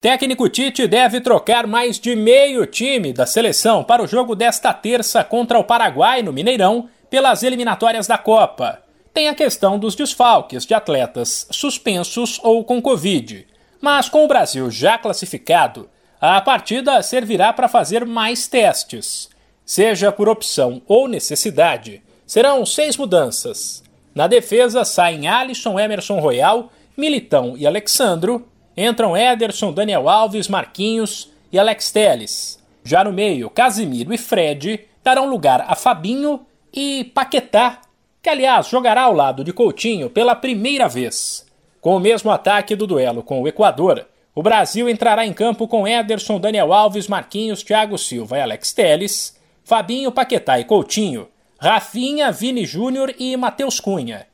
Técnico Tite deve trocar mais de meio time da seleção para o jogo desta terça contra o Paraguai no Mineirão pelas eliminatórias da Copa. Tem a questão dos desfalques de atletas suspensos ou com Covid. Mas com o Brasil já classificado, a partida servirá para fazer mais testes. Seja por opção ou necessidade, serão seis mudanças. Na defesa saem Alisson, Emerson Royal, Militão e Alexandro entram Ederson, Daniel Alves, Marquinhos e Alex Teles. Já no meio, Casimiro e Fred darão lugar a Fabinho e Paquetá, que aliás jogará ao lado de Coutinho pela primeira vez. Com o mesmo ataque do duelo com o Equador, o Brasil entrará em campo com Ederson, Daniel Alves, Marquinhos, Thiago Silva e Alex Teles, Fabinho, Paquetá e Coutinho, Rafinha, Vini Júnior e Matheus Cunha.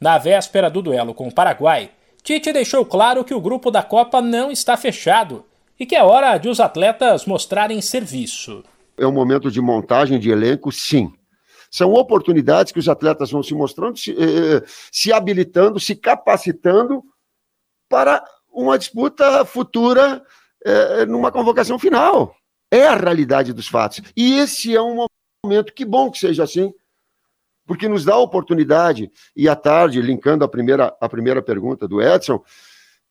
Na véspera do duelo com o Paraguai, Tite deixou claro que o grupo da Copa não está fechado e que é hora de os atletas mostrarem serviço. É um momento de montagem de elenco, sim. São oportunidades que os atletas vão se mostrando, se, eh, se habilitando, se capacitando para uma disputa futura eh, numa convocação final. É a realidade dos fatos. E esse é um momento, que bom que seja assim, porque nos dá a oportunidade, e à tarde, linkando a primeira, a primeira pergunta do Edson,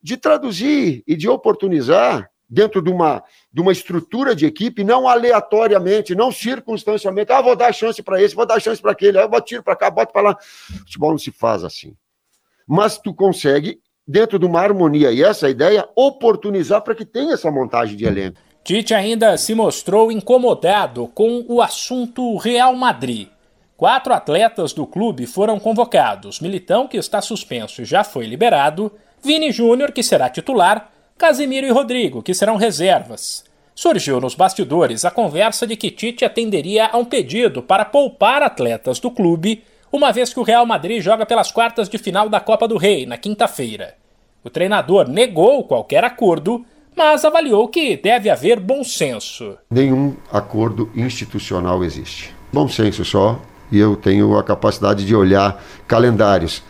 de traduzir e de oportunizar dentro de uma, de uma estrutura de equipe, não aleatoriamente, não circunstancialmente, ah, vou dar chance para esse, vou dar chance para aquele, eu boto tiro para cá, boto para lá. O futebol não se faz assim. Mas tu consegue, dentro de uma harmonia, e essa é ideia, oportunizar para que tenha essa montagem de elenco. Tite ainda se mostrou incomodado com o assunto Real Madrid. Quatro atletas do clube foram convocados: Militão, que está suspenso e já foi liberado, Vini Júnior, que será titular, Casimiro e Rodrigo, que serão reservas. Surgiu nos bastidores a conversa de que Tite atenderia a um pedido para poupar atletas do clube, uma vez que o Real Madrid joga pelas quartas de final da Copa do Rei na quinta-feira. O treinador negou qualquer acordo, mas avaliou que deve haver bom senso. Nenhum acordo institucional existe. Bom senso só e eu tenho a capacidade de olhar calendários,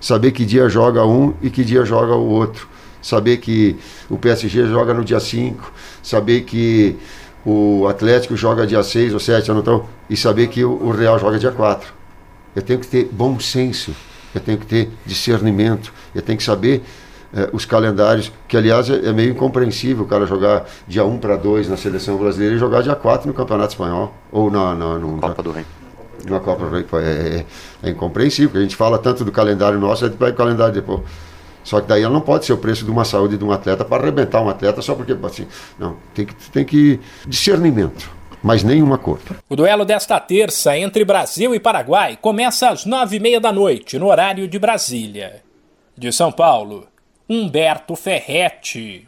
saber que dia joga um e que dia joga o outro, saber que o PSG joga no dia 5, saber que o Atlético joga dia 6 ou 7, então, e saber que o Real joga dia 4. Eu tenho que ter bom senso, eu tenho que ter discernimento, eu tenho que saber eh, os calendários, que aliás é, é, meio incompreensível o cara jogar dia 1 para 2 na seleção brasileira e jogar dia 4 no Campeonato Espanhol, ou na, na, no, Copa do Rei uma Copa é, é, é incompreensível, porque a gente fala tanto do calendário nosso, a gente vai o calendário depois. Só que daí ela não pode ser o preço de uma saúde de um atleta para arrebentar um atleta só porque assim. Não, tem que, tem que discernimento, mas nenhuma cor. O duelo desta terça entre Brasil e Paraguai começa às nove e meia da noite, no horário de Brasília. De São Paulo, Humberto Ferretti.